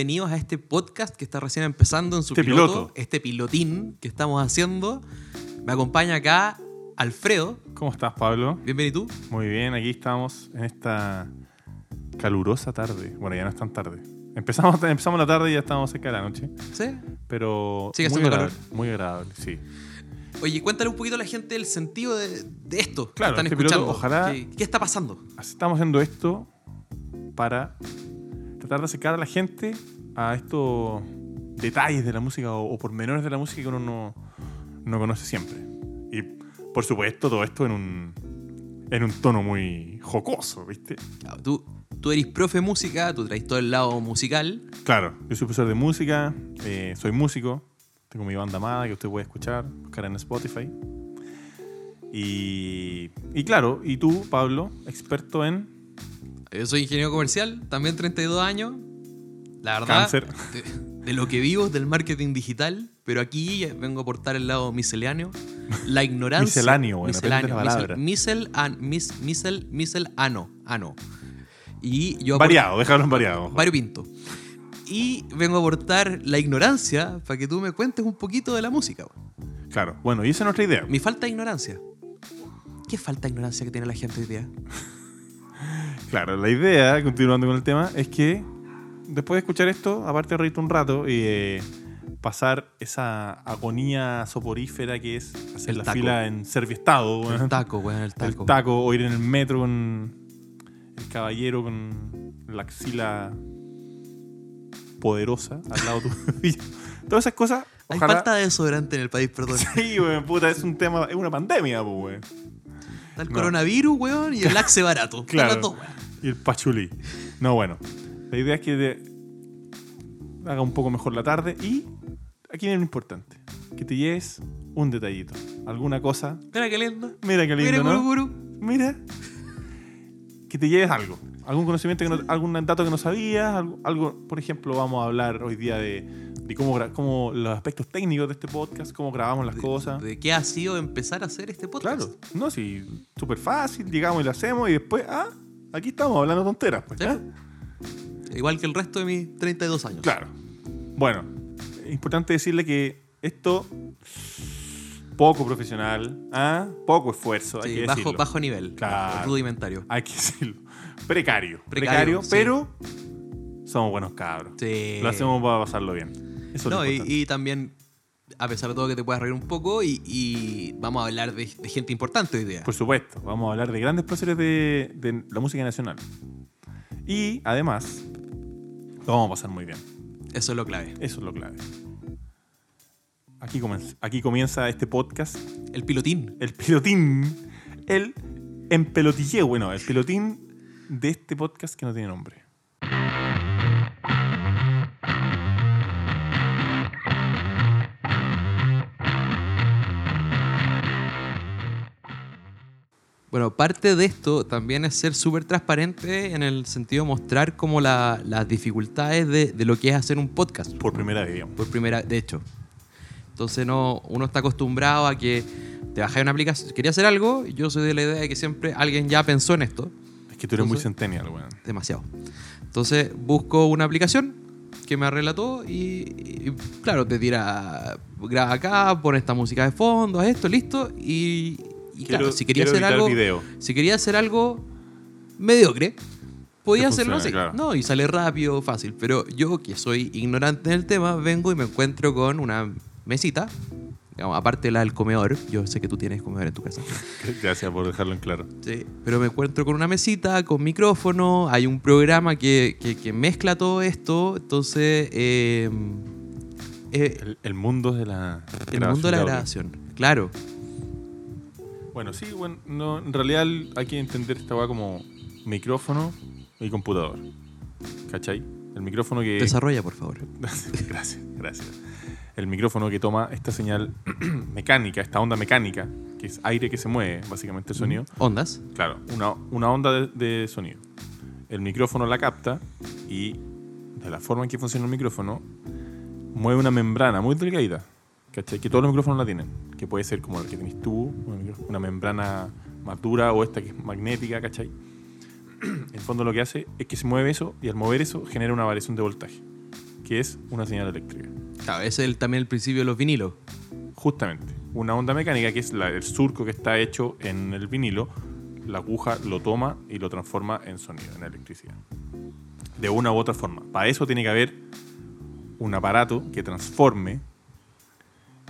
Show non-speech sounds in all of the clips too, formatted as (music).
bienvenidos a este podcast que está recién empezando en su Este piloto, piloto. este pilotín que estamos haciendo. Me acompaña acá Alfredo. ¿Cómo estás, Pablo? Bienvenido tú. Muy bien, aquí estamos en esta calurosa tarde. Bueno, ya no es tan tarde. Empezamos, empezamos la tarde y ya estamos cerca de la noche. ¿Sí? Pero Sigue muy agradable, muy agradable, sí. Oye, cuéntale un poquito a la gente el sentido de, de esto Claro, que están este piloto, escuchando. ojalá- ¿Qué, qué está pasando? Estamos haciendo esto para tratar de acercar a la gente a estos detalles de la música o, o pormenores de la música que uno no, no conoce siempre. Y por supuesto, todo esto en un, en un tono muy jocoso, ¿viste? Claro, Tú, tú eres profe de música, tú traes todo el lado musical. Claro, yo soy profesor de música, eh, soy músico, tengo mi banda amada que usted puede escuchar, buscar en Spotify. Y, y claro, y tú, Pablo, experto en Yo soy ingeniero comercial, también 32 años. La verdad, Cáncer. De, de lo que vivo es del marketing digital, pero aquí vengo a aportar el lado misceláneo, la ignorancia. Misceláneo, bueno, misceláneo, misel, misel, an- mis- misel, misel, ano, ano. Y yo variado, déjalo en variado. variopinto. Y vengo a aportar la ignorancia para que tú me cuentes un poquito de la música. Claro, bueno, y esa es nuestra idea. Mi falta de ignorancia. ¿Qué falta de ignorancia que tiene la gente hoy día? Claro, la idea, continuando con el tema, es que después de escuchar esto, aparte de reírte un rato y eh, pasar esa agonía soporífera que es hacer El la taco. fila en Serviestado, El taco, weón, el el taco. taco, o ir en el metro con el caballero con la axila poderosa al lado tuyo. (laughs) Todas esas cosas, Hay falta de desodorante en el país, perdón. (laughs) Sí, weón, puta, es un tema, es una pandemia, pues, weón. Está el No. coronavirus, weón, y el axe barato. Claro. weón. Y el pachulí. No, bueno. La idea es que te haga un poco mejor la tarde y aquí viene lo importante. Que te lleves un detallito. Alguna cosa. Mira qué lindo. Mira qué lindo, Mira, ¿no? guru, guru. Mira. Que te lleves algo. Algún conocimiento, que no- algún dato que no sabías. Algo, algo- por ejemplo, vamos a hablar hoy día de, de cómo, cómo los aspectos técnicos de este podcast, cómo grabamos las cosas. ¿De qué ha sido empezar a hacer este podcast? Claro, no, sí, súper fácil, llegamos y lo hacemos y después, ah, aquí estamos hablando tonteras, pues. ¿ah? Igual que el resto de mis 32 años. Claro. Bueno, es importante decirle que esto poco profesional, ¿ah? poco esfuerzo, hay que bajo, decirlo. bajo nivel. Claro. Rudimentario. Hay que decirlo. Precario. Precario, Precario, sí. pero somos buenos cabros. Sí. Lo hacemos para pasarlo bien. Eso es No, lo y, y también, a pesar de todo, que te puedas reír un poco y, y vamos a hablar de, de gente importante hoy día. Por supuesto, vamos a hablar de grandes próceres de, de la música nacional. Y además, lo vamos a pasar muy bien. Eso es lo clave. Eso es lo clave. Aquí comienza, aquí comienza este podcast El pilotín. el pilotín, el empelotilleo, bueno, el pilotín de este podcast que no tiene nombre. Bueno, parte de esto también es ser súper transparente en el sentido de mostrar como la- las dificultades de, de lo que es hacer un podcast. Por primera vez, digamos. Por primera, de hecho. Entonces no, uno está acostumbrado a que te bajas una aplicación. Quería hacer algo, y yo soy de la idea de que siempre alguien ya pensó en esto. Es que tú eres muy Entonces- centennial, weón. demasiado. Entonces busco una aplicación que me arregla todo y, y, claro, te tira, graba acá, pone esta música de fondo, haz esto, listo. Y, y claro, si quería hacer algo, video. si quería hacer algo mediocre, podía hacerlo así. claro. No, y sale rápido, fácil. Pero yo que soy ignorante del tema, vengo y me encuentro con una mesita. digamos, aparte la del comedor, yo sé que tú tienes comedor en tu casa. (laughs) Gracias por dejarlo en claro. Sí, pero me encuentro con una mesita, con micrófono, hay un programa que, que- que mezcla todo esto, entonces eh, eh, El, el mundo de la el mundo de la grabación, claro, Bueno, sí, bueno, no, en realidad hay que entender esta weá como micrófono y computador. ¿Cachai? El micrófono que. desarrolla por favor. (laughs) gracias, gracias. El micrófono que toma esta señal (clears throat) mecánica, esta onda mecánica, que es aire que se mueve, básicamente el sonido. Ondas, Claro, una, una onda de, de sonido. El micrófono la capta y de la forma en que funciona el micrófono, mueve una membrana muy delgadita, ¿cachai? Que todos los micrófonos la tienen, que puede ser como la que tenés tú, una membrana más dura o esta que es magnética, ¿cachai? (clears throat) En el fondo lo que hace es que se mueve eso y al mover eso genera una variación de voltaje. que es una señal eléctrica. Claro, ese es el- también el principio de los vinilos. Justamente, una onda mecánica que es la- el surco que está hecho en el vinilo, la aguja lo toma y lo transforma en sonido, en electricidad. De una u otra forma. Para eso tiene que haber un aparato que transforme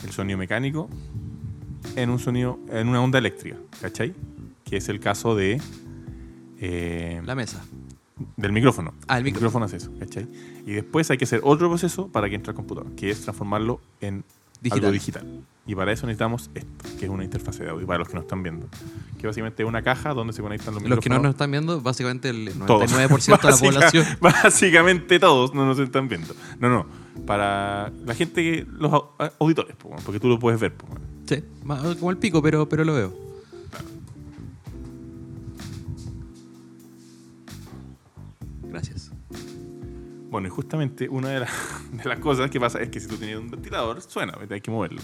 el sonido mecánico en un sonido, en una onda eléctrica, ¿cachai? Que es el caso de eh, La mesa. del micrófono. Ah, el micrófono. es eso, ¿cachai? Y después hay que hacer otro proceso para que entre al computador, que es transformarlo en Digital. algo digital. Y para eso necesitamos esto, que es una interfase de audio, para los que nos están viendo. Que básicamente es una caja donde se conectan los Los que no micrófonos. nos están viendo, básicamente el Todos. 99% de la (laughs) Básica- población. (laughs) Básicamente todos no nos están viendo. No, no. Para la gente que. Los au- auditores, po, porque tú lo puedes ver. Sí, más como el pico, pero, pero lo veo. Gracias. Bueno, y justamente una de, las- (laughs) de las cosas que pasa es que si tú tienes un ventilador, suena, hay que moverlo.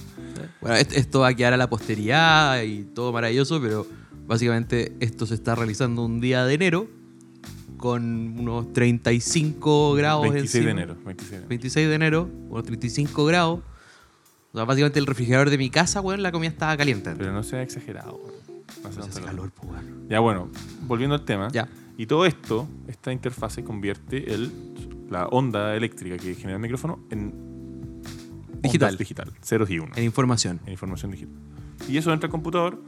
Bueno, est- esto va a quedar a la posteridad y todo maravilloso, pero básicamente esto se está realizando un día de enero con unos 35 grados 26 de enero. 26 de enero. 26 de enero, unos 35 grados. O sea, básicamente el refrigerador de mi casa, weón, la comida estaba caliente. Pero no sea exagerado. weón. No sea hace calor, pues, weón. Ya bueno, volviendo al tema. Ya. Y todo esto, esta interfase convierte el, la onda eléctrica que genera el micrófono en Digital. digital, ceros y unos, En información. en información digital. Y eso entra al computador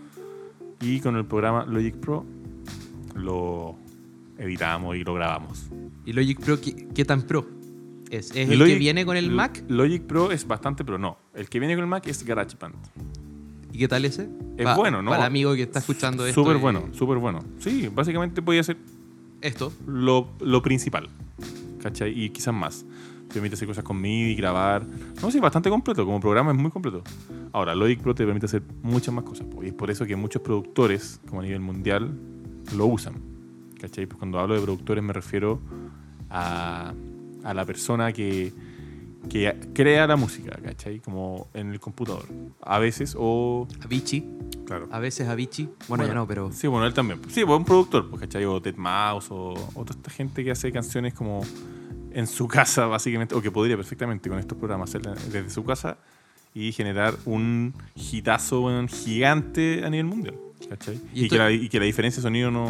y con el programa Logic Pro lo editamos y lo grabamos. ¿Y Logic Pro qué, qué tan pro? ¿Es, es el Logic- que viene con el Mac? Logic Pro es bastante pro, no. El que viene con el Mac es GarageBand. ¿Y qué tal ese? Es Pa- bueno, ¿no? Para el amigo que está escuchando esto. Súper bueno, súper bueno. Sí, básicamente podía ser Esto. lo, lo principal. ¿Cachai? Y quizás más. Te permite hacer cosas con MIDI, grabar. No, sí, bastante completo. Como programa es muy completo. Ahora, Logic Pro te permite hacer muchas más cosas. po, Y es por eso que muchos productores, como a nivel mundial, lo usan. ¿Cachai? Pues cuando hablo de productores me refiero a, a la persona que, que crea la música, ¿cachai? Como en el computador. A veces o... Avicii. Claro. A veces Avicii. Bueno, ya no, pero. Sí, bueno, él también. Sí, pues un productor, pues, ¿cachai? O Dead Mouse o, o toda esta gente que hace canciones como en su casa, (laughs) básicamente, o que podría perfectamente con estos programas hacerla desde su casa y generar un hitazo gigante a nivel mundial, ¿cachai? Y Y, esto- que la, y que la diferencia de sonido no,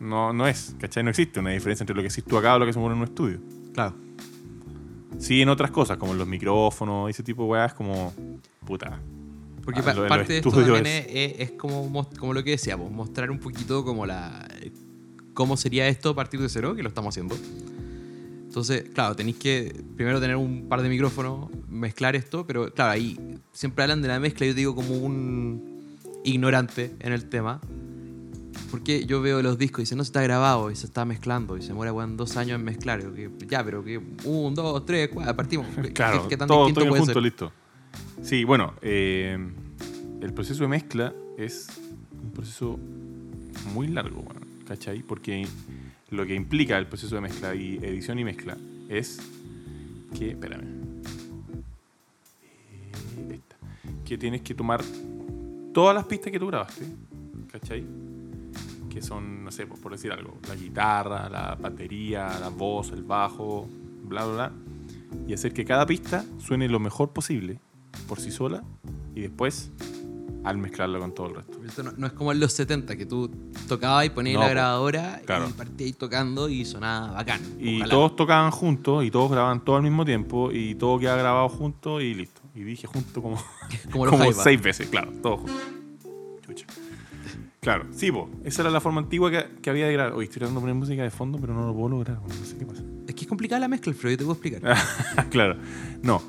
no, no es, ¿cachai? No existe una diferencia entre lo que tú acá o lo que se mueve en un estudio. Claro. Sí, en otras cosas, como en los micrófonos, ese tipo de weas, como puta. Porque Ah, lo parte de esto también es, es- es como, como lo que decíamos, mostrar un poquito como la cómo sería esto a partir de cero, que lo estamos haciendo. Entonces, claro, tenéis que primero tener un par de micrófonos, mezclar esto, pero claro, ahí siempre hablan de la mezcla, yo digo como un ignorante en el tema. Porque yo veo los discos y dicen, no se está grabado y se está mezclando y se muere dos años en mezclar. Y yo, ya, pero que un, dos, tres, cuatro, partimos. (laughs) ¿Qué- Claro, ¿Qué, qué tan todo, distinto todo puede punto, ser? listo. Sí, bueno, eh, el proceso de mezcla es un proceso muy largo, bueno, ¿cachai? Porque lo que implica el proceso de mezcla y edición y mezcla es que, espérame, Eh, que tienes que tomar todas las pistas que tú grabaste, ¿cachai? Que son, no sé, por decir algo, la guitarra, la batería, la voz, el bajo, bla, bla, bla, y hacer que cada pista suene lo mejor posible por sí sola y después al mezclarlo con todo el resto. Esto no, no es como en los 70, que tú tocabas y ponías No, la grabadora Claro. y partías tocando y sonaba bacán. Y Ojalá. todos tocaban juntos y todos grababan todo al mismo tiempo y todo queda grabado junto y listo. Y dije junto como, (laughs) como como seis veces, claro, todos juntos. Chucha. Claro, sí, po, esa era la forma antigua que, que había de grabar. Hoy estoy tratando de poner música de fondo, pero no lo puedo lograr, no sé qué pasa. Es que es complicada la mezcla, Alfredo, yo te puedo explicar. (laughs) claro. No.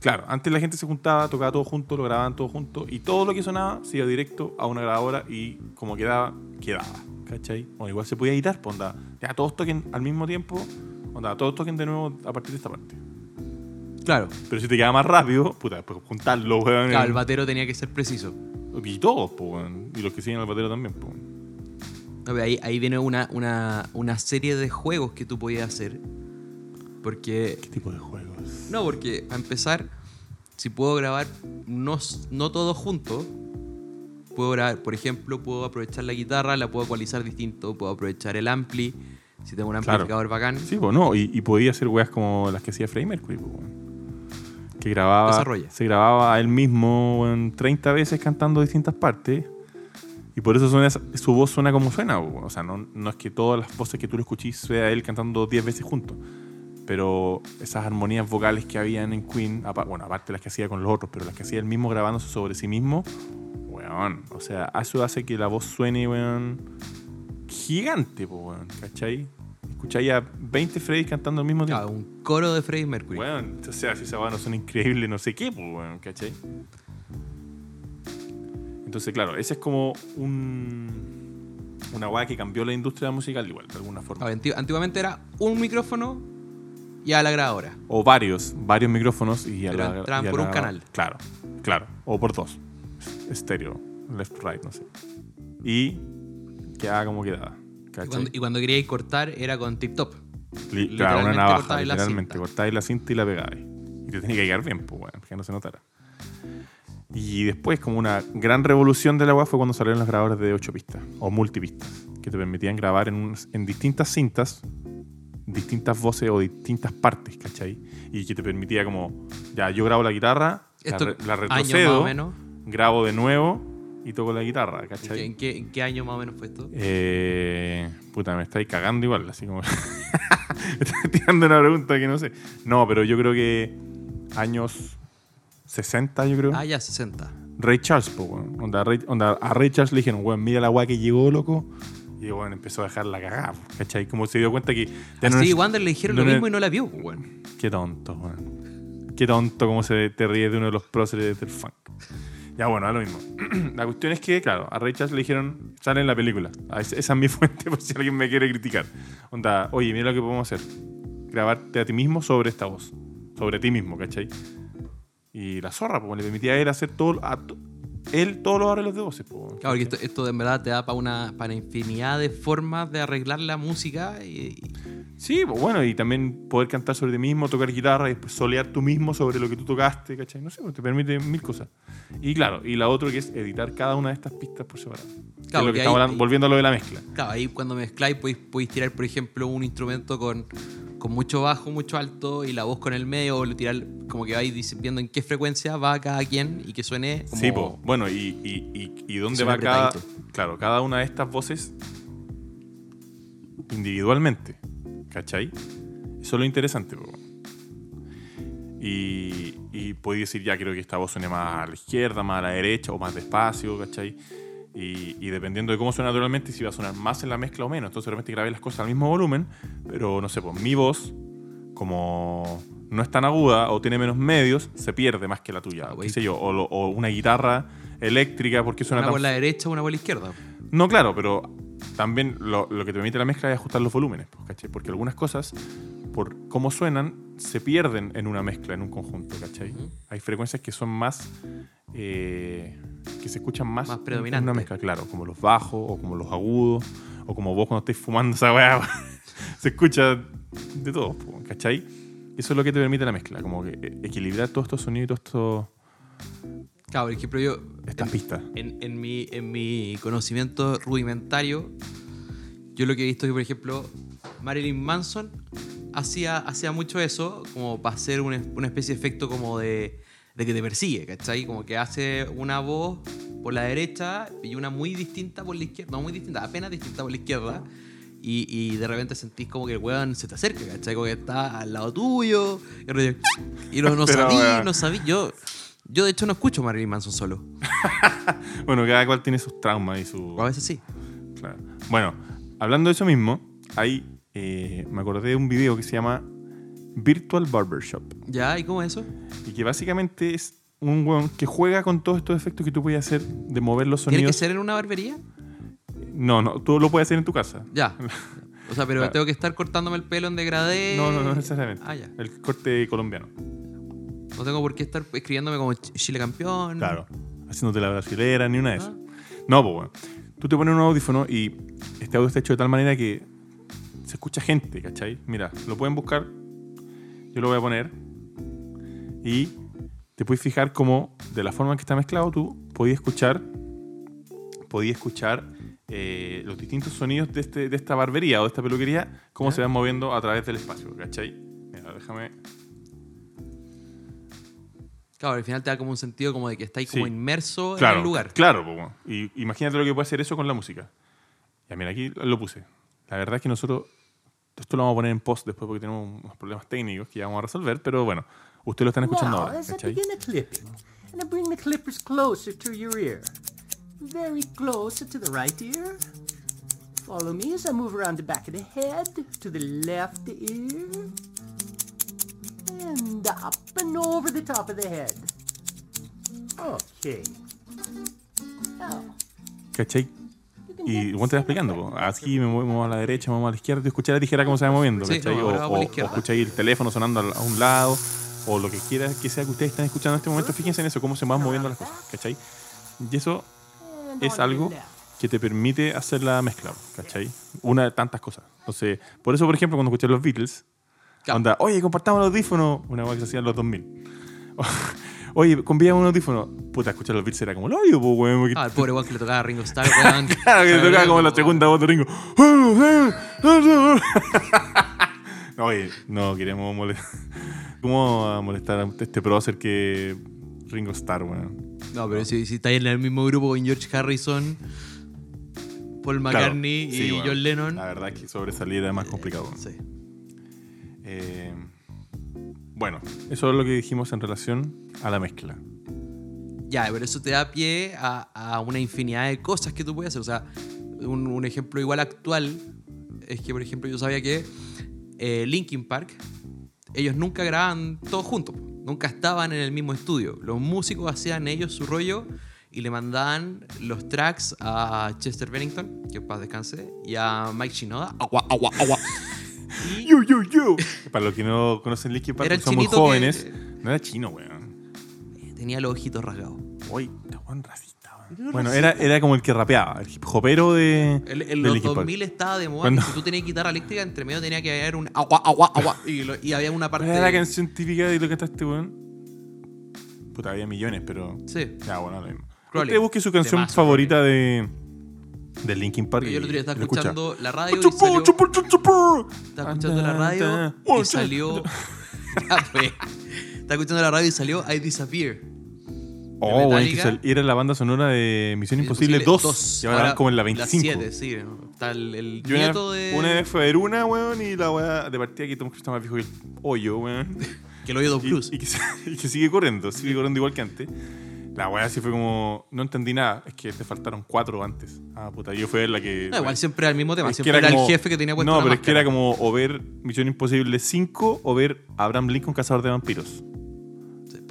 Claro, antes la gente se juntaba, tocaba todo junto, lo grababan todo junto y todo lo que sonaba se iba directo a una grabadora y como quedaba, quedaba. ¿Cachai? Bueno, igual se podía editar, pues onda. Ya todos toquen al mismo tiempo, onda, todos toquen de nuevo a partir de esta parte. Claro, Pero si te queda más rápido, puta, pues juntarlo, weón. claro, el batero tenía que ser preciso. Y todos, pues. Y los que siguen al batero también, pues. ahí, ahí viene una, una, una serie de juegos que tú podías hacer. Porque ¿Qué tipo de juegos? No, porque a empezar, si puedo grabar no, no todo junto, puedo grabar, por ejemplo, puedo aprovechar la guitarra, la puedo ecualizar distinto, puedo aprovechar el ampli Si tengo un Claro. amplificador bacán, Sí, pues no, y, y podía hacer weas como las que hacía Freddie Mercury, weón. Que grababa, Desarrolla. se grababa a él mismo weón, 30 veces cantando distintas partes. Y por eso suena, su voz suena como suena. O sea, no, no es que todas las voces que tú lo escuchís sea él cantando 10 veces juntos. Pero esas armonías vocales que habían en Queen, bueno, aparte de las que hacía con los otros, pero las que hacía él mismo grabándose sobre sí mismo, weón. O sea, eso hace que la voz suene, weón, gigante, weón, ¿cachai? Escucháis a 20 Freddy cantando al mismo tiempo. claro, un coro de Freddie Mercury. Weón, o sea, si esa no son increíbles, no sé qué, pues, weón, ¿cachai? Entonces, claro, ese es como un. Una weá que cambió la industria musical, igual, de alguna forma. Antiguamente era un micrófono y a la grabadora. O varios, varios micrófonos y a Pero la. entraban por un canal. Claro, claro. O por dos. Estéreo, left, right, no sé. Y quedaba como quedaba. Y cuando, y cuando queríais cortar era con tip top. Li- claro, una navaja, cortabais la literalmente. cinta. Cortáis la cinta y la pegáis. Y te tenía que quedar bien, pues, bueno, que no se notara. Y después, como una gran revolución de la web fue cuando salieron los grabadores de 8 pistas o multipistas, que te permitían grabar en, en distintas cintas, distintas voces o distintas partes, ¿cachai? Y que te permitía como, ya, yo grabo la guitarra, la Esto, la, más retrocedo, grabo de nuevo y toco la guitarra, ¿En ¿cachai? en qué- en qué año más o menos fue esto? Eh, puta, me estáis cagando igual, así como. (laughs) me estáis tirando una pregunta que no sé. No, pero yo creo que años 60, yo creo. Ah, ya, 60. Ray Charles, po, weón. Onda, Ray- onda, a Ray Charles le dijeron, weón, mira la weá que llegó, loco. Y weón, empezó a dejar la cagada, ¿cachai? Como se dio cuenta que. Así es- Wander le dijeron lo mismo y no la vio, pues, weón. Qué tonto, weón. Qué tonto cómo se te ríe de uno de los próceres del funk. Ya, bueno, a lo mismo. (clears throat) la cuestión es que, claro, a Ray le dijeron, sale en la película. Ah, esa es mi (laughs) fuente por si alguien me quiere criticar. Onda, oye, mira lo que podemos hacer. Grabarte a ti mismo sobre esta voz. Sobre ti mismo, ¿cachai? Y la zorra, pues, le permitía a él hacer todo, a él todos los arreglos de voces, pues. Claro, que esto, esto en verdad te da para una, para infinidad de formas de arreglar la música y- Sí, pues bueno, y también poder cantar sobre ti mismo, tocar guitarra y después solear tú mismo sobre lo que tú tocaste, ¿cachai? No sé, pues te permite mil cosas. Y claro, y la otra que es editar cada una de estas pistas por separado. Claro, lo que que ahí- hablando- volviendo a lo de la mezcla. claro, ahí cuando mezcláis podéis, podéis tirar, por ejemplo, un instrumento con, con mucho bajo, mucho alto y la voz con el medio, o tirar como que vais viendo en qué frecuencia va cada quien y que suene como... Sí, pues, bueno, y, y, y, y dónde va cada. Claro, cada una de estas voces individualmente. ¿Cachai? Eso es lo interesante, po. Y, y podéis decir, ya creo que esta voz suene más a la izquierda, más a la derecha o más despacio, ¿cachai? Y, y dependiendo de cómo suena naturalmente, si va a sonar más en la mezcla o menos. Entonces, de repente grabé las cosas al mismo volumen, pero no sé, pues mi voz, como no es tan aguda o tiene menos medios, se pierde más que la tuya. Ah, qué sé yo, o, o una guitarra eléctrica, porque suena una tan por la derecha, una por la izquierda. no, claro, pero también lo, lo que te permite la mezcla es ajustar los volúmenes, pues, ¿cachai? Porque algunas cosas, por cómo suenan, se pierden en una mezcla, en un conjunto, ¿cachai? Hay frecuencias que son más... eh, que se escuchan más, Más en- en predominantes. una mezcla, claro, como los bajos, o como los agudos, o como vos cuando estáis fumando esa weá, (laughs) se escucha de todo, pues, ¿cachai? Eso es lo que te permite la mezcla, como que eh, equilibrar todos estos sonidos, y todas Claro, por ejemplo, yo estas pistas. en, en mi, en mi conocimiento rudimentario, yo lo que he visto es que, por ejemplo, Marilyn Manson hacía, hacía mucho eso, como para hacer una, una especie de efecto como de, de que te persigue, ¿cachai? Como que hace una voz por la derecha y una muy distinta por la izquierda, no muy distinta, apenas distinta por la izquierda. Y, y de repente sentís como que el weón se te acerca, ¿cachai? Como que está al lado tuyo. Y, y no, no (laughs) sabí, no sabí. Yo, yo, de hecho, no escucho Marilyn Manson solo. (laughs) Bueno, cada cual tiene sus traumas y sus... O a veces sí. Claro. Bueno, hablando de eso mismo, hay, eh, me acordé de un video que se llama Virtual Barbershop. ¿Ya? ¿Y cómo es eso? Y que básicamente es un weón que juega con todos estos efectos que tú puedes hacer de mover los ¿Tiene que sonidos. ser en una barbería? No, no, tú lo puedes hacer en tu casa. Ya. (laughs) O sea, pero Claro. tengo que estar cortándome el pelo en degradé. No, no, no necesariamente. Ah, ya. El corte colombiano. No tengo por qué estar escribiéndome como Ch- Chile campeón. Claro. Haciéndote la brasilera ni una de esas. Ah. No, pues bueno. Tú te pones un audífono y este audio está hecho de tal manera que se escucha gente, ¿cachai? Mira, lo pueden buscar. Yo lo voy a poner. Y te puedes fijar cómo, de la forma en que está mezclado, tú podías escuchar. Podías escuchar eh, los distintos sonidos de, este, de esta barbería o de esta peluquería, cómo se van moviendo a través del espacio, ¿cachai? Mira, déjame... Claro, al final te da como un sentido como de que estáis como Sí. inmerso en Claro, el lugar. claro. po, weón. y imagínate lo que puede hacer eso con la música. Ya, mira, aquí lo puse. La verdad es que nosotros, esto lo vamos a poner en post después porque tenemos unos problemas técnicos que ya vamos a resolver, pero bueno, ustedes lo están escuchando now, ahora, as I ¿cachai? begin the clipping, and I bring the clippers closer to your ear. Very close to the right ear. Follow me as I move around the back of the head to the left ear. And up and over the top of the head. Okay. Now, ¿Cachai? Y igual te va explicando, aquí me movemos a la derecha, me muevo a la izquierda, tú escuchas la tijera cómo se va moviendo, Sí, ¿cachai? no, o, o- o escucháis el teléfono sonando a un lado, o lo que quiera que sea que ustedes estén escuchando en este momento, fíjense en eso, cómo se van moviendo las cosas, ¿cachai? Y eso es algo que te permite hacer la mezcla, ¿cachai? Una de tantas cosas. Entonces, por eso, por ejemplo, cuando escuché los Beatles, Claro. onda, oye, compartamos el audífono, una cosa que se hacía en los 2000. (laughs) oye, convíame un audífono. Puta, escuchar los Beatles era como el hoyo, pues, weón. porque- Ah, el pobre weón que le tocaba a Ringo Starr, (laughs) weón. Claro, que te tocaba como la segunda voz de Ringo. (laughs) Oye, no queremos molestar. ¿Cómo va a molestar a este prócer que Ringo Starr, weón? No, pero si, si estáis en el mismo grupo con George Harrison, Paul Claro, McCartney sí, y. John Lennon. La verdad es que sobresalir era más complicado. Sí. Eh, bueno, eso es lo que dijimos en relación a la mezcla. Ya, pero eso te da pie a, a una infinidad de cosas que tú puedes hacer. O sea, un, un ejemplo igual actual es que, por ejemplo, yo sabía que eh, Linkin Park, ellos nunca grababan todos juntos. Nunca estaban en el mismo estudio. Los músicos hacían ellos su rollo y le mandaban los tracks a Chester Bennington, que paz descanse, y a Mike Shinoda. Agua, agua, agua. Y Yo, yo, yo. (laughs) Para los que no conocen Linkin Park, el son muy chinito que- jóvenes. No era chino, weón. tenía los ojitos rasgados. Uy, está buen racista, weón. Bueno, era, era como el que rapeaba, el hip hopero de. En, en de los Linkin Park. 2000 estaba de moda Cuando- que si tú tenías guitarra eléctrica, entre medio tenía que haber un agua, agua, agua. Y, lo- y había una parte. ¿Cuál era la canción típica de lo que cantaste, weón? Puta, había millones, pero. Sí. Ya, bueno, lo mismo. Crowley. Usted busque su canción favorita de. De Linkin Park. Yo el otro día estaba y lo escucha. escuchando la radio y salió. Estaba escuchando la radio y salió. (laughs) Pues. Estaba escuchando la radio y salió I Disappear. Oh, que era la banda sonora de Misión Imposible 2. Y ahora como en la 25. 7, sí. Está el, el Yo una, nieto de. una vez fue a ver una, weón, y la weá de partida que Tom Cruise está más viejo que el hoyo, weón. (laughs) Que lo oído y, Blues. y que, se- (laughs) y que sigue corriendo, sigue corriendo igual que antes. La weá sí fue como. No entendí nada, es que te faltaron cuatro antes. Ah, puta, yo fui la que. No, igual siempre era el mismo tema. Es Siempre era, como- el jefe que tenía puesto No, pero es que era como o ver Misión Imposible 5 o ver Abraham Lincoln Cazador de Vampiros.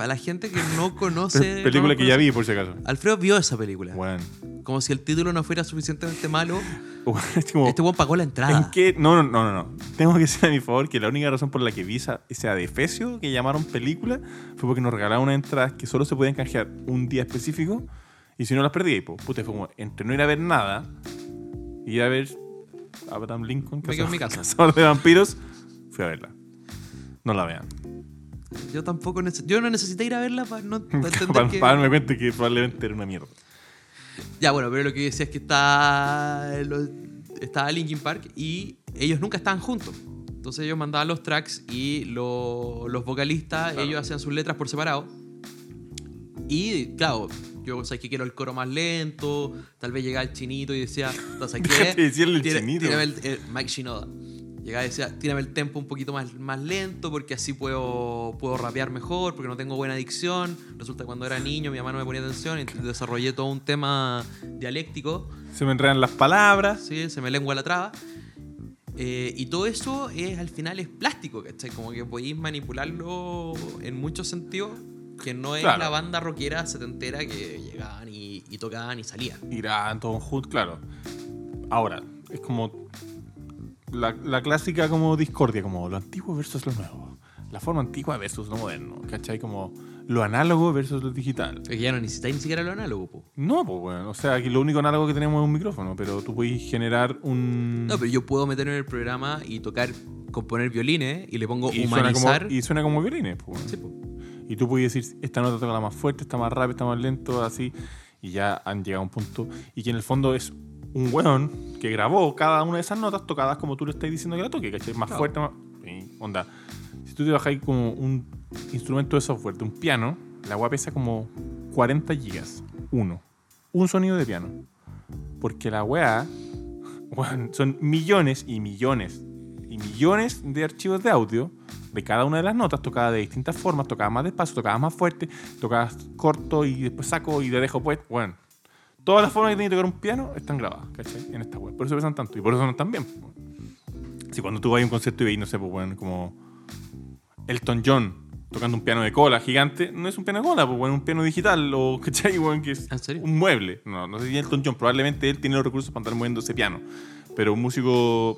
Para la gente que no (laughs) conoce. Pe- película no que ya vi, por si acaso. Alfredo vio esa película. Bueno. Como si el título no fuera suficientemente malo. (laughs) es como, Este weón pagó la entrada. ¿En qué? No, no, no, no, no. Tengo que decir a mi favor que la única razón por la que vi esa, ese adefesio que llamaron película fue porque nos regalaron unas entradas que solo se podían canjear un día específico y si no las perdí, pues, puta, fue como entre no ir a ver nada y ir a ver Abraham Lincoln, quedo en mi casa. (laughs) cazador de vampiros, fui a verla. No la vean. Yo tampoco neces- yo no necesité ir a verla para no para (laughs) entender que... para darme cuenta que probablemente era una mierda. Ya, bueno, pero lo que decía es que está estaba Linkin Park y ellos nunca estaban juntos. Entonces ellos mandaban los tracks y lo- los vocalistas, Claro. ellos hacían sus letras por separado. Y claro, yo sé que quiero el coro más lento, tal vez llegaba el chinito y decía, ¿sabes (laughs) qué? decirle el Tira- chinito. tírame el- el Mike Shinoda. Llegaba y decía, tírame el tempo un poquito más, más lento porque así puedo, puedo rapear mejor, porque no tengo buena dicción. Resulta que cuando era niño mi mamá no me ponía atención y desarrollé todo un tema dialéctico. Se me enredan las palabras. ¿sí? Se me lengua la traba. Eh, y todo eso es al final es plástico, ¿cachai? Como que podéis manipularlo en muchos sentidos, que no es Claro. la banda rockera setentera que llegaban y, y tocaban y salían. y graban todo en HUD, claro. Ahora, es como la, la clásica como discordia, como lo antiguo versus lo nuevo. La forma antigua versus lo moderno, ¿cachai? Como lo análogo versus lo digital. Es que ya no necesitáis ni siquiera lo análogo, po. No, pues bueno, o sea, que lo único análogo que tenemos es un micrófono, pero tú puedes generar un... No, pero yo puedo meter en el programa y tocar, componer violines y le pongo y, suena humanizar. como, y suena como violines, pues. Sí, po. Y tú puedes decir, esta nota toca la más fuerte, está más rápido, está más lento, así. Y ya han llegado a un punto. Y que en el fondo es un weón que grabó cada una de esas notas tocadas como tú le estás diciendo que la toque, ¿cachai? Más Claro. fuerte, más. onda. Si tú te bajas como un instrumento de software de un piano, la weá pesa como 40 gigas. Uno. Un sonido de piano. Porque la weá. (laughs) son millones y millones y millones de archivos de audio de cada una de las notas tocadas de distintas formas, tocadas más despacio, tocadas más fuerte, tocadas corto y después saco y le dejo pues, bueno. Todas las formas que tiene que tocar un piano están grabadas, ¿cachai? En esta web. Por eso pesan tanto y por eso no están bien. Si cuando tú vas a un concierto y veis, no sé, pues, bueno, como Elton John tocando un piano de cola gigante, no es un piano de cola, pues, bueno, un piano digital o, (laughs) ¿cachai? Bueno, que es ¿En serio? un mueble. No, no sé si Elton John, probablemente él tiene los recursos para andar moviendo ese piano. Pero un músico,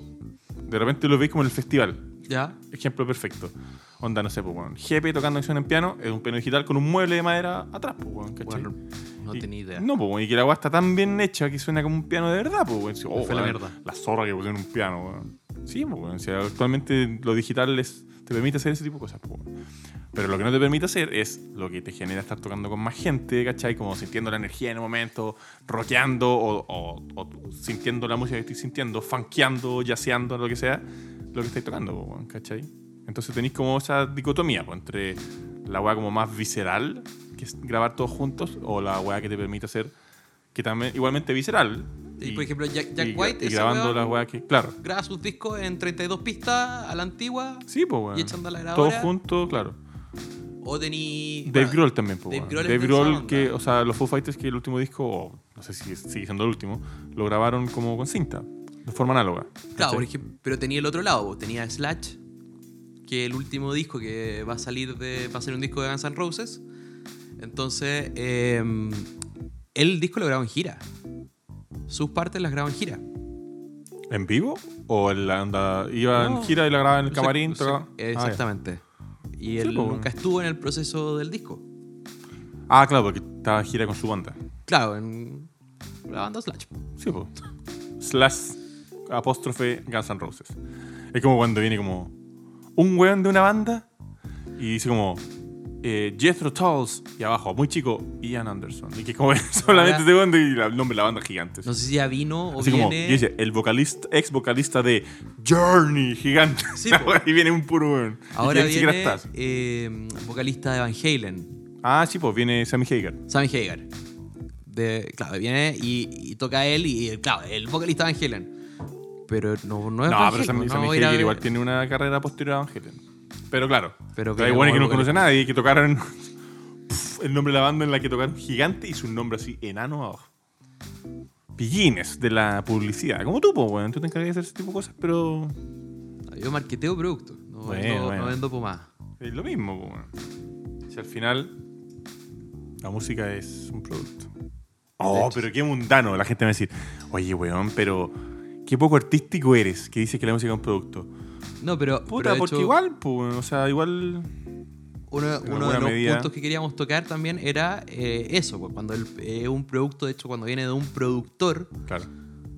de repente lo veis como en el festival. ¿Ya? Ejemplo perfecto. Onda, no sé, pues, bueno, Jepe tocando canción en piano, es un piano digital con un mueble de madera atrás, pues, bueno, ¿cachai? Bueno, no Y- tenía idea. No, pues, y que la weá está tan bien hecha que suena como un piano de verdad, pues, oh, Fue la mierda. La zorra que pusieron un piano, weón. Sí, pues, o sea, actualmente lo digital es- te permite hacer ese tipo de cosas, pues. Pero lo que no te permite hacer es lo que te genera estar tocando con más gente, ¿cachai? Como sintiendo la energía en el momento, rockeando o, o- o sintiendo la música que estoy sintiendo, funkeando, yaceando, lo que sea, lo que estáis tocando, pues, ¿cachai? Entonces tenéis como esa dicotomía pues, entre la weá como más visceral, que es grabar todos juntos, o la weá que te permite hacer, que también igualmente visceral. Y, por ejemplo, Jack, Jack y- White, y grabando weón las weas que. Claro. graba sus discos en 32 pistas a la antigua. Sí, pues, weón. Y echando la Todos juntos, claro. O tení. Dave bueno, Grohl también, pues, Dave. Grohl Dave Grohl, onda. que, o sea, los Foo Fighters, que el último disco, o no sé si sigue siendo el último, lo grabaron como con cinta, de forma análoga. Claro, ¿cachai? por ejemplo, pero tenía el otro lado. Tenía Slash, que el último disco que va a salir de. va a ser un disco de Guns N' Roses. Entonces, eh, el disco lo grabó en gira. Sus partes las grabó en gira. ¿En vivo? ¿O en la onda, iba No. en gira y la grababa en el camarín? Ah, exactamente. y él po, nunca estuvo en el proceso del disco. Ah, claro, porque estaba en gira con su banda. Claro, en la banda Slash. Sí, pues. Slash apóstrofe Guns N' Roses. Es como cuando viene como un weón de una banda y dice como eh, Jethro Tulls y abajo, muy chico, Ian Anderson. Y que como (laughs) (laughs) solamente ese weón y el nombre de la banda gigante. No sé si ya vino o Así como, viene. y dice, el vocalista, ex vocalista de Journey, gigante. Sí, (laughs) y viene un puro weón. Ahora viene estás. eh, vocalista de Van Halen, Ah, sí, pues viene Sammy Hagar. Sammy Hagar. De, claro, viene y, y toca él y, claro, el vocalista de Van Halen. Pero no, no es No, Van pero Halen, Sammy, no Sammy Hagar igual tiene una carrera posterior a Van Halen. Pero claro, Pero hay buenos que no conoce a nadie que tocaron (laughs) pf, el nombre de la banda en la que tocaron gigante y su nombre así enano abajo. Pillines de la publicidad. Como tú, pues, weón. Tú te encargas de hacer ese tipo de cosas, pero Yo marketeo productos, no, Bueno, vendo, bueno. no vendo pomada. es lo mismo, pues, weón. Si al final la música es un producto. Oh, pero qué mundano. La gente va a decir, oye, weón, pero qué poco artístico eres que dices que la música es un producto. No, pero, Puta, pero porque hecho, igual, pues, o sea, igual. uno, uno de los medida- puntos que queríamos tocar también era eh, eso, pues, cuando el- eh, un producto, de hecho, cuando viene de un productor Claro.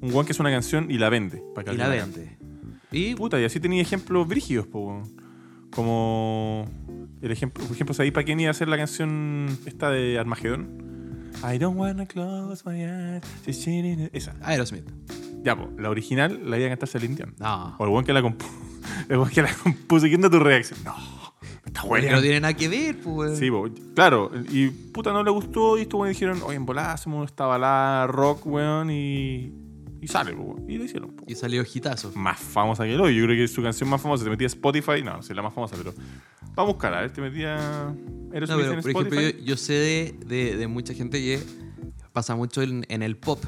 Un guan que es una canción y la vende. Para que y la vende. Y Puta, y así tenía ejemplos brígidos, weón. Como el ejemplo, por ejemplo, ¿sabéis para quién iba a hacer la canción esta de Armagedón? I don't wanna close my eyes. Esa. Aerosmith. Ya, po, la original la iba a cantar Celine Dion. No. O el guan que la compuso. (laughs) Guan que la (laughs) compuso. ¿Quién da tu reacción? No. Está bueno. no tiene nada que ver, pues. Sí, po, claro. Y puta, no le gustó. Y estos weones dijeron, oye, en volada hacemos esta balada rock, weón. Y, y sale, po, weón. Y lo hicieron, po. Y salió hitazo. más famosa que el hoy. Yo creo que su canción más famosa te metía Spotify. No, no sé la más famosa, pero. Vamos a buscar, a ver, te metía. Aerosmith No, pero en por ejemplo, yo, yo sé de, de- de mucha gente que pasa mucho en, en el pop.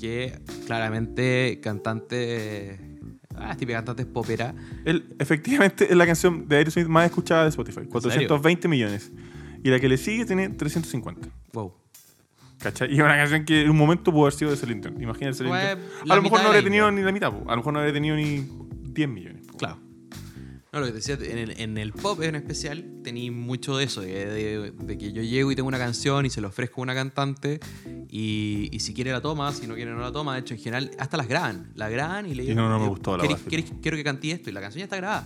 Que claramente cantante. Ah, típica cantante popera. Él, efectivamente, es la canción de Aerosmith más escuchada de Spotify. serio? 420 millones. Y la que le sigue tiene 350. Wow. ¿Cachai? Y es una canción que en un momento pudo haber sido de Celine. Imagínate Celine A lo mejor no habría tenido ni la mitad. po. A lo mejor no habría tenido ni 10 millones. po. Claro. No, lo que te decía, en el, en el pop en especial, tenéis mucho de eso, de, de- de que yo llego y tengo una canción y se la ofrezco a una cantante y, y si quiere la toma, si no quiere no la toma. De hecho, en general, hasta las graban. La graban y le Y no, no me eh, gustó la ¿queréis- base. queréis- Quiero que cante esto y la canción ya está grabada.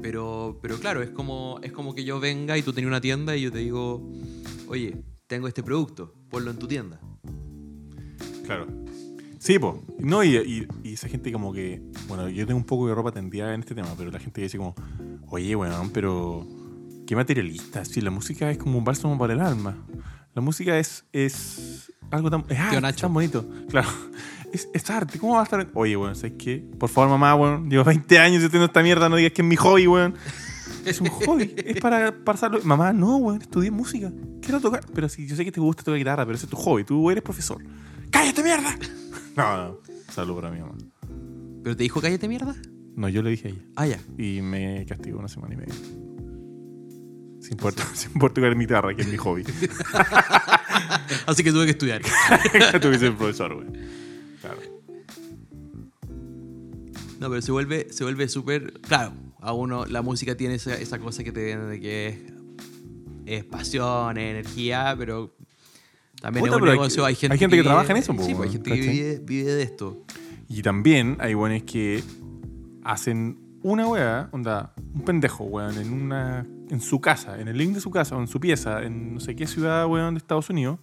Pero, pero claro, es como, es como que yo venga y tú tenías una tienda y yo te digo, oye, tengo este producto, ponlo en tu tienda. Claro. Sí, po. No, y, y- y esa gente como que. Bueno, yo tengo un poco de ropa tendida en este tema, pero la gente dice como, oye, weón, pero. Qué materialista. Sí, la música es como un bálsamo para el alma. La música es. es algo tan. Es arte, Nacho. tan bonito. (laughs) Claro. Es, es arte. ¿Cómo va a estar? Oye, weón, ¿sabes qué? Por favor, mamá, weón. Llevo 20 años haciendo esta mierda. No digas que es mi hobby, weón. Es un hobby. es para pasarlo. Mamá, no, weón. Estudié música. Quiero tocar. Pero si yo sé que te gusta tocar guitarra, pero ese es tu hobby. Tú eres profesor. ¡Cállate, mierda! (laughs) No, no. Salud para mi mamá. ¿Pero te dijo cállate mierda? No, yo le dije a ella. Ah, ya. Y me castigó una semana y media. Sin poder, (laughs) sin poder tocar guitarra, que es mi hobby. (laughs) Así que tuve que estudiar. (laughs) Tuve que ser profesor, güey. Claro. No, pero se vuelve, se vuelve súper. Claro, a uno la música tiene esa, esa cosa que te de que es, es pasión, es energía, pero también Puta, es un pero hay- negocio. Hay gente, hay gente que trabaja en eso, Sí, pues, hay gente que vive, vive de esto. Y también hay weones que hacen una weá, onda, un pendejo, weón, en una. en su casa, en el link de su casa, o en su pieza, en no sé qué ciudad, weón, de Estados Unidos.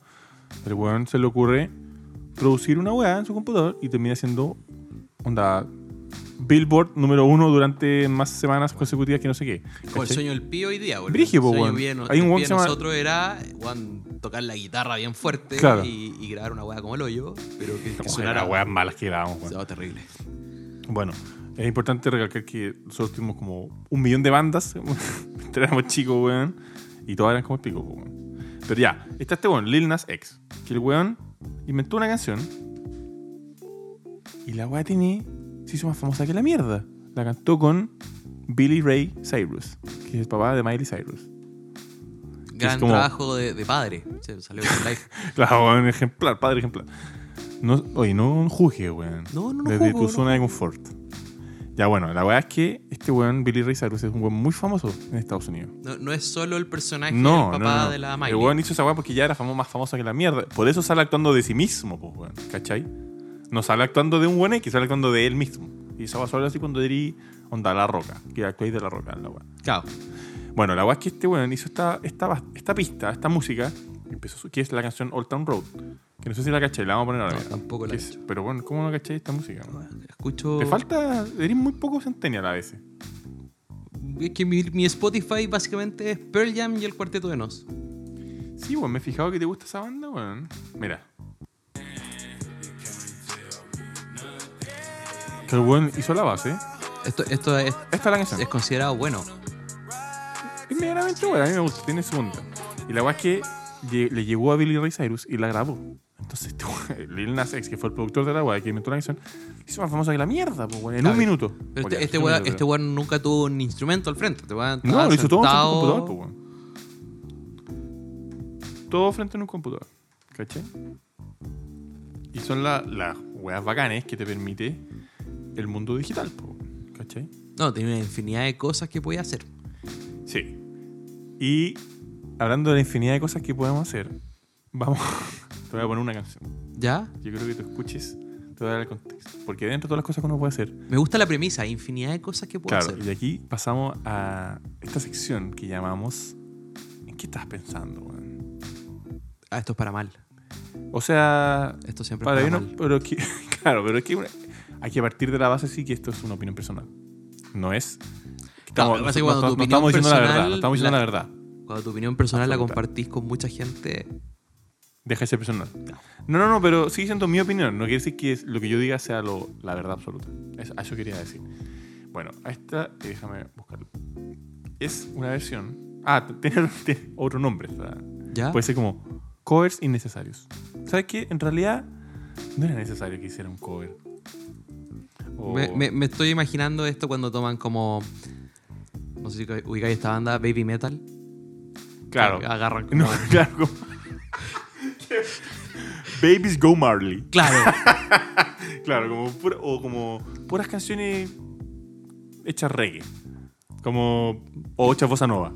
El weón se le ocurre producir una weá en su computador y termina siendo onda. Billboard número uno durante más semanas consecutivas que no sé qué. Como el sueño del pío hoy día, boludo. Brígido, weón. bien- Hay un weón que nosotros era weón, tocar la guitarra bien fuerte Claro. y, y grabar una weá como el hoyo, pero que, sonara weas malas que dábamos, weón. Va terrible. Bueno, es importante recalcar que nosotros tuvimos como un millón de bandas. (laughs) éramos chicos, weón. Y todas eran como el pico, weón. Pero ya, está este weón, Lil Nas X. Que el weón inventó una canción. Y la weá tiene. Hizo más famosa que la mierda. La cantó con Billy Ray Cyrus, que es el papá de Miley Cyrus. Gran como- trabajo de, de padre. Se salió con live. (laughs) Claro, weón, ejemplar, padre ejemplar. No, oye, no juzgue, weón. No, no, no Desde tu no zona de confort. Ya, bueno, la weá es que este weón, Billy Ray Cyrus, es un weón muy famoso en Estados Unidos. No, no es solo el personaje No, del papá no. de la El Miley. weón hizo esa weá porque ya era famo- más famoso que la mierda. Por eso sale actuando de sí mismo, pues, weón. ¿Cachai? No sale actuando de un weón X, sale actuando de él mismo. Y esa va solo así cuando dirí onda la roca, que actuáis de la roca, la weá. Claro. Bueno, la weá es que este weón hizo esta, esta, esta pista, esta música, que, empezó, que es la canción Old Town Road. Que no sé si la cachai, la vamos a poner ahora. No, tampoco la es-. Pero bueno, ¿cómo no cachai esta música? Escucho. Te falta, eres muy poco centennial a veces. Es que mi, mi Spotify básicamente es Pearl Jam y el Cuarteto de Nos. Sí, weón, me he fijado que te gusta esa banda, weón. Mira. Que el weón hizo la base. Esto, esto es, Esta es la canción. es considerado bueno. Es medianamente buena, a mí me gusta, tiene su onda. Y la weá es que le llegó a Billy Ray Cyrus y la grabó. Entonces, este weón, (laughs) Lil Nas X, que fue el productor de la weá que inventó la canción, hizo más famosa que la mierda, pues, weón, en Claro. un minuto. Pero Oye, este, este un weón minuto, este nunca tuvo un instrumento al frente. Este weón No, estaba lo hizo todo en su sentado- computador, pues, weón. Todo frente en un computador. ¿Cachai? Y son la- las weas bacanes que te permite el mundo digital. ¿cachai? No, tiene una infinidad de cosas que podía hacer. Sí. Y hablando de la infinidad de cosas que podemos hacer, vamos. (laughs) te voy a poner una canción. ¿Ya? Yo creo que tú escuches, te voy a dar el contexto. Porque dentro de todas las cosas que uno puede hacer, Me gusta la premisa, infinidad de cosas que puedo claro, hacer. y aquí pasamos a esta sección que llamamos ¿En qué estás pensando, weón? Ah, esto es para mal. O sea, Esto siempre para es para no, mal. pero que, (laughs) claro, pero es que hay que partir de la base sí que esto es una opinión personal. No es. Estamos, no, no- no opinión estamos diciendo la verdad, no estamos diciendo la, la- verdad. Cuando tu opinión personal la compartís con mucha gente, Deja de ser personal. No, no, no, pero sigue siendo mi opinión. No quiere decir que lo que yo diga sea lo- la verdad absoluta. Eso, eso quería decir. Bueno, a esta, eh, déjame buscarlo. Es una versión. Ah, tiene, (laughs) tiene otro nombre. ¿ya? Puede ser como covers innecesarios. ¿Sabes qué? En realidad, no era necesario que hiciera un cover. O- Me, me- me estoy imaginando esto cuando toman como. No sé si ubicáis esta banda, Baby Metal. Claro. Que Agarran como. No, (laughs) claro. como- Babies Go Marley. Claro. (laughs) Claro, como pura- o como puras canciones hechas reggae. Como. O hechas bossa nova.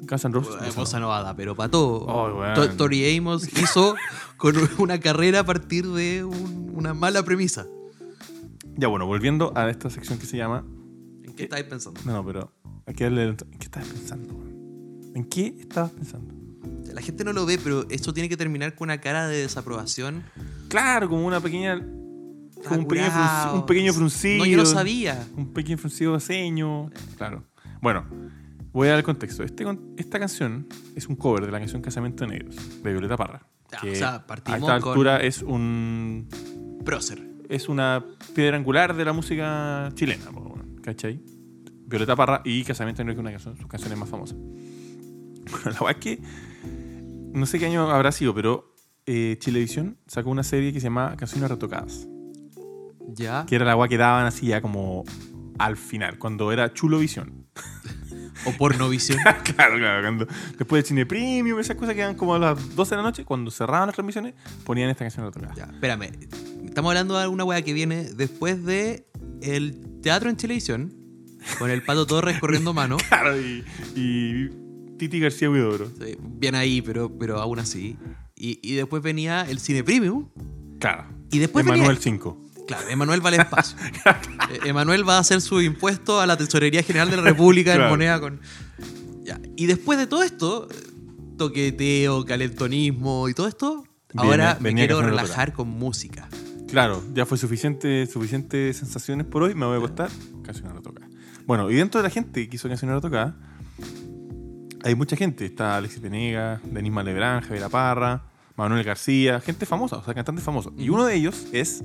Guns. Eh, bossa Bossa nova. Novada, pero para todo. Oh, Tori Amos hizo con (laughs) una carrera a partir de un- una mala premisa. Ya bueno, volviendo a esta sección que se llama. ¿En qué estáis pensando? No, pero. Hay que darle. ¿En qué estabas pensando? ¿En qué estabas pensando? La gente no lo ve, pero esto tiene que terminar con una cara de desaprobación. Claro, como una pequeña. un pequeño, curado. frunci- un pequeño fruncido. No, yo no sabía. Un pequeño fruncido de ceño. Claro. Bueno, voy a dar el contexto. Este, esta canción es un cover de la canción Casamiento de Negros, de Violeta Parra. Ya, que o sea, partimos a esta con- altura es un Prócer. Es una piedra angular de la música chilena, ¿cachai? Violeta Parra y Casamiento de Negros, que una canción, sus canciones más famosas. Bueno, (laughs) la verdad es que no sé qué año habrá sido, pero eh, Chilevisión sacó una serie que se llama Canciones Retocadas. Ya. Que era la agua que daban así ya como al final, cuando era Chulovisión. O pornovisión. (laughs) claro, claro. Cuando, después de Cine Premium, esas cosas que eran como a las 12 de la noche, cuando cerraban las transmisiones, ponían esta canción retocada. ya, espérame. Estamos hablando de alguna weá que viene después de el teatro en televisión. Con el Pato Torres (laughs) corriendo mano. Claro, y, y Titi García Huidobro. Sí, Bien ahí, pero, pero aún así. Y, y después venía el cine premium. Claro. Y después Emanuel venía- 5. Claro, Emanuel vale espacio. (laughs) Eh, Emanuel va a hacer su impuesto a la Tesorería General de la República en Claro. moneda con. Ya. Y después de todo esto, toqueteo, calentonismo y todo esto, Viene- ahora me quiero relajar con música. Claro, ya fue suficiente, suficiente sensaciones por hoy, me voy a acostar. Canción retocada. Bueno, y dentro de la gente que hizo canciones retocadas, hay mucha gente. Está Alexis Penega, Denis Malebrán, Javier Parra, Manuel García, gente famosa, o sea, cantantes famosos. Y uno de ellos es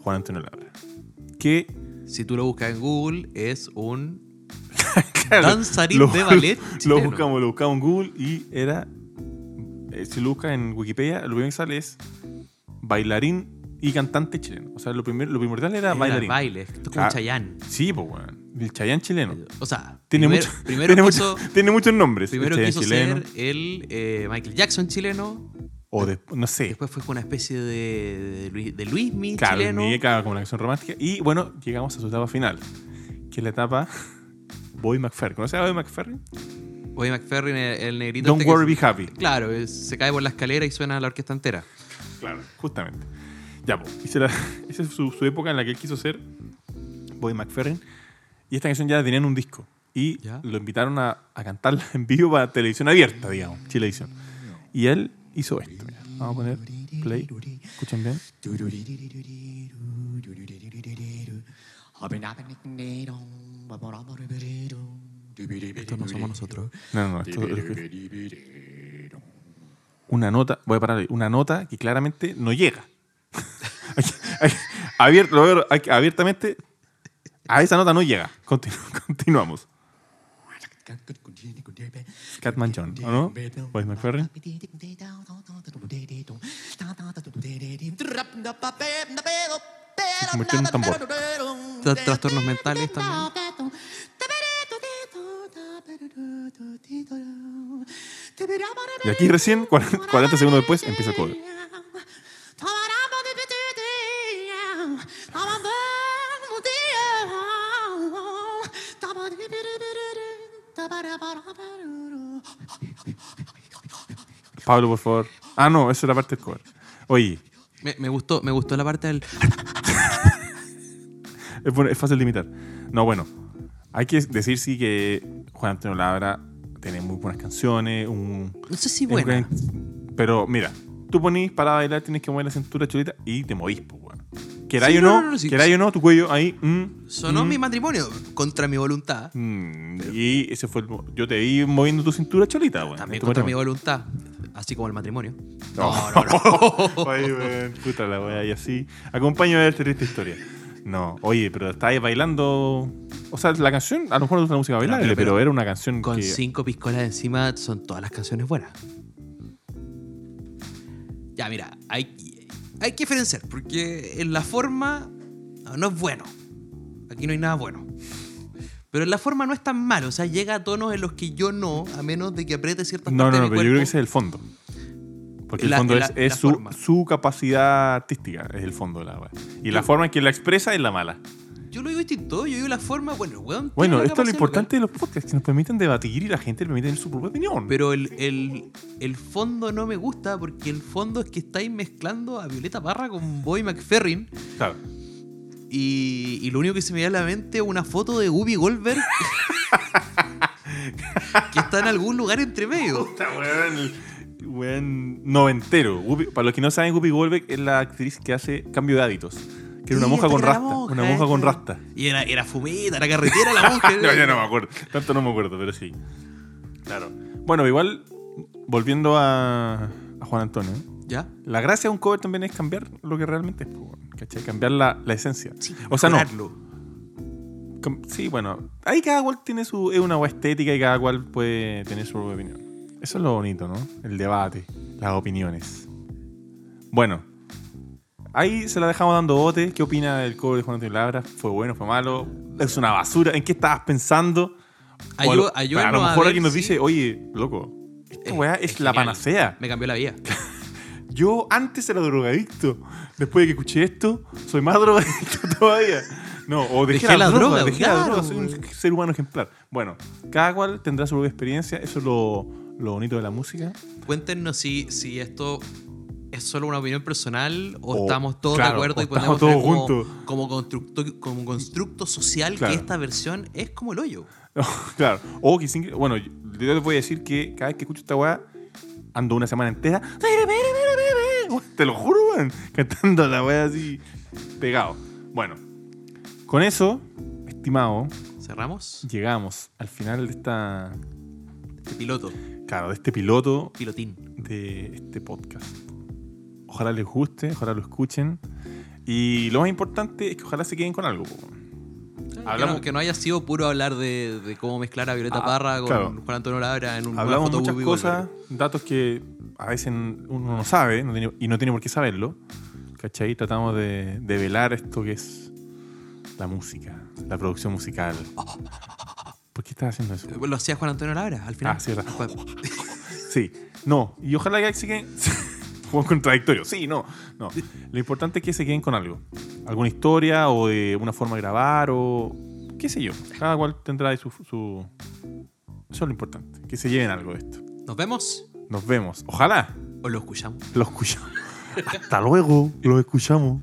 Juan Antonio Labra. Que Si tú lo buscas en Google, es un (laughs) Claro, danzarín lo- de ballet. Lo buscamos, lo buscamos en Google y era. eh, si lo buscas en Wikipedia, lo primero que sale es bailarín y cantante chileno. O sea, lo, primer, lo primordial era Era bailarín. baile. Esto es como Ah, Chayanne. Sí, pues, weón. El Chayán chileno. O sea, Tiene, primer- mucho- primero, tiene, quiso, mucho- tiene muchos nombres. El primero Chayanne quiso chileno. ser el eh, Michael Jackson chileno. O de- no sé. Después fue una especie de, de, Luis, de Luismi Claro, chileno. Claro, como la canción romántica. Y bueno, llegamos a su etapa final. Que es la etapa Boy McFerrin. ¿Conoces a Boy McFerrin? Oye, McFerrin, el, el negrito. Don't este worry, be happy. Claro, se cae por la escalera y suena la orquesta entera. Claro, justamente. Ya. Esa, es (laughs) su, su época en la que él quiso ser Boy McFerrin. Y esta canción ya la tenía en un disco. Y Ya. lo invitaron a, a cantarla en vivo para televisión abierta, digamos, Chilevisión. Y él hizo esto. mira. Vamos a poner play. Escuchen bien. Esto no somos nosotros. No, no, no. Esto es lo que- Una nota, voy a parar ahí. Una nota que claramente no llega. (laughs) Abier- lo veo- hay- abiertamente, a esa nota no llega. Continu- (laughs) continuamos. Catman John, ¿o no? Boy McFerrin. Se convirtió en un tambor. Tra- trastornos mentales también. Y aquí recién, 40, 40 segundos después, empieza el. Pablo, por favor. Ah, no, esa es la parte del cover. Oye, Me, me gustó, me gustó la parte del. (laughs) es, bueno, es fácil de imitar. No, bueno, hay que decir sí que Juan Antonio Labra tiene muy buenas canciones, un... No sé si buena. gran- Pero mira, tú ponís para bailar, tienes que mover la cintura chulita y te movís, pues, weón. Queráis Sí, o no, no, no, no, sí, queráis sí. o no, tu cuello ahí. mm, Sonó mm, mi matrimonio contra mi voluntad. mm, y ese fue el. Yo te vi moviendo tu cintura cholita, weón. También contra mi voluntad. Así como el matrimonio. No, No, no, (laughs) weón, puta la weá, y así. Acompáñame a esta triste historia. No, oye, pero estabas bailando. O sea, la canción, a lo mejor no es una música bailable, pero- pero, pero era una canción Con que. cinco piscolas encima son todas las canciones buenas. Ya, mira, hay, hay que diferenciar, porque en la forma no es bueno. Aquí no hay nada bueno. Pero en la forma no es tan malo, o sea, llega a tonos en los que yo no, a menos de que apriete ciertas No, partes no, de no, mi pero yo creo que cuerpo. ese es el fondo. Porque La- el fondo la- es, es la su, forma. su capacidad artística, es el fondo de la weá. Y la forma en que la expresa es la mala. Yo lo digo distinto, yo digo la forma, bueno, el weón. tiene Bueno, la esto es lo capacidad importante de los podcasts, que nos permiten debatir y la gente le permite tener su propia opinión. Pero el, el- el fondo no me gusta porque el fondo es que estáis mezclando a Violeta Parra con Boy McFerrin Claro. Y, y lo único que se me da a la mente es una foto de Guppy Goldberg que está en algún lugar entre medio. Puta, weón, weón noventero. Para los que no saben, Whoopi Goldberg es la actriz que hace cambio de hábitos. Que era una monja con rasta. monja, una monja con esta. rasta. Y era, era fumita, era carretera la monja. (laughs) No, ya no me acuerdo. Tanto no me acuerdo, pero sí. Claro. Bueno, igual, volviendo a, a Juan Antonio, ¿Ya? la gracia de un cover también es cambiar lo que realmente es, ¿cachai? Cambiar la, la esencia. Sí, o sea, no. Sí, bueno, ahí cada cual tiene su. Es una agua estética y cada cual puede tener su propia opinión. Eso es lo bonito, ¿no? El debate, las opiniones. Bueno, ahí se la dejamos dando bote. ¿Qué opina del cover de Juan Antonio Labra? ¿Fue bueno, fue malo? ¿Es una basura? ¿En qué estabas pensando? A lo, Ayú- ayúdanos a lo a mejor alguien nos dice, oye, loco, esta Es- weá es es, la panacea. Me cambió la vida. (laughs) Yo antes era drogadicto. Después de que escuché esto, soy más (laughs) drogadicto todavía. No, o dejé, Dejé la, droga, droga, dejé la droga, soy un güey. ser humano ejemplar. Bueno, cada cual tendrá su propia experiencia, eso es lo, lo bonito de la música. Cuéntenos si, si esto es solo una opinión personal o, O- estamos todos claro, de acuerdo y podemos estamos todos como, juntos. como constructo, como constructo social Claro. que esta versión es como el hoyo. No, (laughs) claro. O que sin- bueno, yo yo les voy a decir que cada vez que escucho esta weá, ando una semana entera. Te lo juro, weón. Cantando la weá así, pegado. Bueno, con eso, estimado, Cerramos llegamos al final de esta. este piloto, Claro, de este piloto pilotín. de este podcast. Ojalá les guste, ojalá lo escuchen. Y lo más importante es que ojalá se queden con algo. Po. Que Hablamos- no, que no haya sido puro hablar de, de cómo mezclar a Violeta Ah, Parra con claro. Juan Antonio Labra en un Hablamos una foto muchas cosas, datos que a veces uno no sabe no tiene- y no tiene por qué saberlo. ¿Cachai? Tratamos de, de velar esto que es la música, la producción musical. ¿Por qué estás haciendo eso? Lo hacía Juan Antonio Labra al final. Ah, sí. Juan- Sí, no. Y ojalá que un (laughs) contradictorio. Sí, no. No. Lo importante es que se queden con algo. Alguna historia o de una forma de grabar o. qué sé yo. Cada cual tendrá su. su- Eso es lo importante. Que se lleven algo de esto. Nos vemos Nos vemos. Ojalá o lo escuchamos. lo escuchamos. Hasta luego. Lo escuchamos.